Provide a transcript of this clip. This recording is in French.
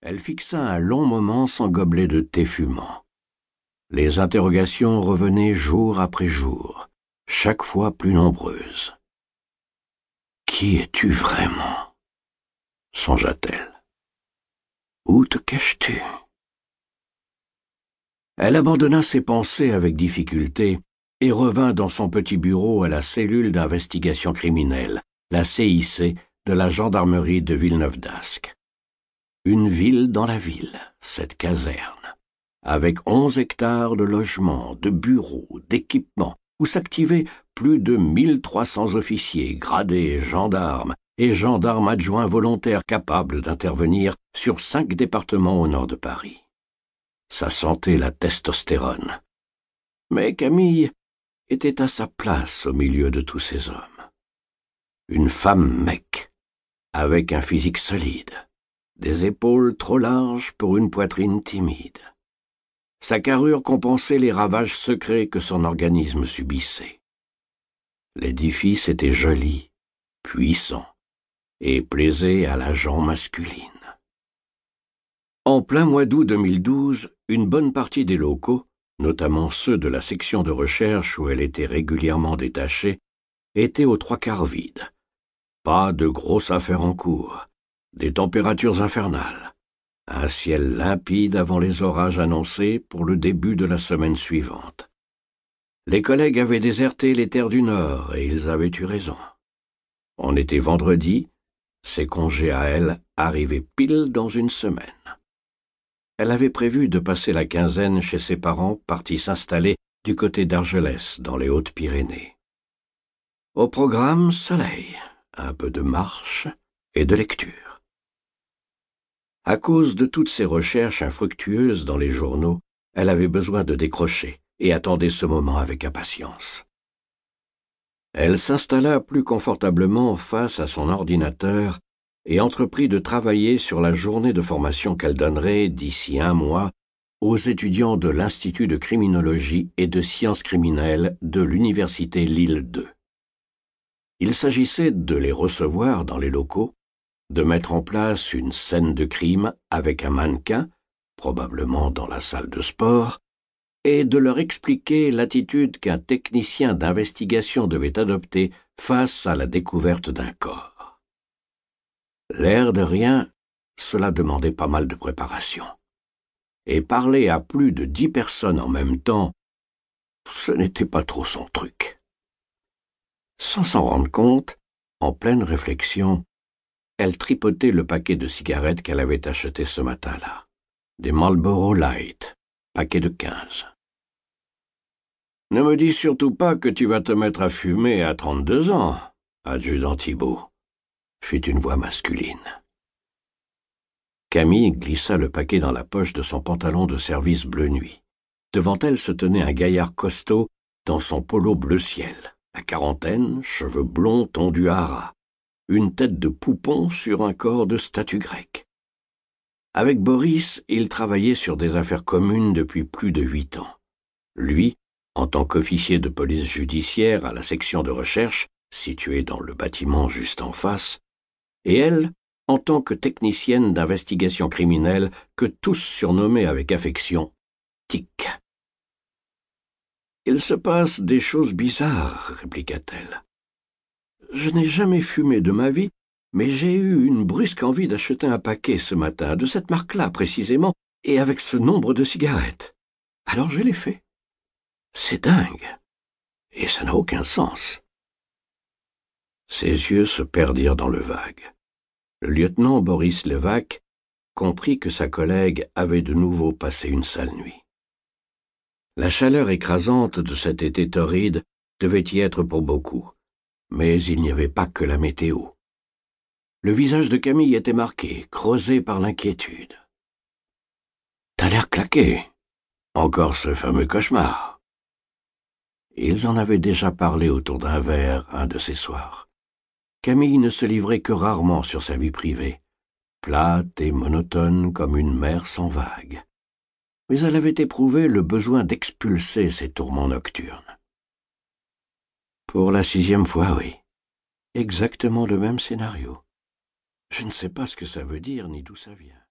Elle fixa un long moment son gobelet de thé fumant. Les interrogations revenaient jour après jour, chaque fois plus nombreuses. Qui es-tu vraiment? songea-t-elle. Où te caches-tu? Elle abandonna ses pensées avec difficulté et revint dans son petit bureau à la cellule d'investigation criminelle, la CIC, de la gendarmerie de Villeneuve d'Ascq. Une ville dans la ville, cette caserne, avec onze hectares de logements, de bureaux, d'équipements, où s'activaient plus de 1300 officiers, gradés, gendarmes et gendarmes adjoints volontaires capables d'intervenir sur cinq départements au nord de Paris. Ça sentait la testostérone. Mais Camille était à sa place au milieu de tous ces hommes. Une femme mec, avec un physique solide, des épaules trop larges pour une poitrine timide. Sa carrure compensait les ravages secrets que son organisme subissait. L'édifice était joli, puissant, et plaisait à la gent masculine. En plein mois d'août 2012, une bonne partie des locaux, notamment ceux de la section de recherche où elle était régulièrement détachée, étaient aux trois quarts vides. Pas de grosses affaires en cours, des températures infernales, un ciel limpide avant les orages annoncés pour le début de la semaine suivante. Les collègues avaient déserté les terres du Nord et ils avaient eu raison. On était vendredi, ses congés à elle arrivaient pile dans une semaine. Elle avait prévu de passer la quinzaine chez ses parents partis s'installer du côté d'Argelès, dans les Hautes-Pyrénées. Au programme, soleil, un peu de marche et de lecture. À cause de toutes ces recherches infructueuses dans les journaux, elle avait besoin de décrocher et attendait ce moment avec impatience. Elle s'installa plus confortablement face à son ordinateur et entreprit de travailler sur la journée de formation qu'elle donnerait d'ici un mois aux étudiants de l'Institut de criminologie et de sciences criminelles de l'Université Lille 2. Il s'agissait de les recevoir dans les locaux, de mettre en place une scène de crime avec un mannequin, probablement dans la salle de sport, et de leur expliquer l'attitude qu'un technicien d'investigation devait adopter face à la découverte d'un corps. L'air de rien, cela demandait pas mal de préparation. Et parler à plus de dix personnes en même temps, ce n'était pas trop son truc. Sans s'en rendre compte, en pleine réflexion, elle tripotait le paquet de cigarettes qu'elle avait acheté ce matin-là. Des Marlboro Light, paquet de quinze. Ne me dis surtout pas que tu vas te mettre à fumer à trente-deux ans, adjudant Thibault fit une voix masculine. Camille glissa le paquet dans la poche de son pantalon de service bleu nuit. Devant elle se tenait un gaillard costaud dans son polo bleu ciel, la quarantaine, cheveux blonds tondus à ras, une tête de poupon sur un corps de statue grecque. Avec Boris, il travaillait sur des affaires communes depuis plus de huit ans. Lui, en tant qu'officier de police judiciaire à la section de recherche, située dans le bâtiment juste en face, et elle, en tant que technicienne d'investigation criminelle que tous surnommaient avec affection Tic. Il se passe des choses bizarres, répliqua-t-elle. Je n'ai jamais fumé de ma vie, mais j'ai eu une brusque envie d'acheter un paquet ce matin, de cette marque-là précisément, et avec ce nombre de cigarettes. Alors je l'ai fait. C'est dingue. Et ça n'a aucun sens. Ses yeux se perdirent dans le vague. Le lieutenant Boris Levaque comprit que sa collègue avait de nouveau passé une sale nuit. La chaleur écrasante de cet été torride devait y être pour beaucoup, mais il n'y avait pas que la météo. Le visage de Camille était marqué, creusé par l'inquiétude. T'as l'air claqué. Encore ce fameux cauchemar. Ils en avaient déjà parlé autour d'un verre un de ces soirs. Camille ne se livrait que rarement sur sa vie privée, plate et monotone comme une mer sans vagues. Mais elle avait éprouvé le besoin d'expulser ses tourments nocturnes. Pour la sixième fois, oui. Exactement le même scénario. Je ne sais pas ce que ça veut dire ni d'où ça vient.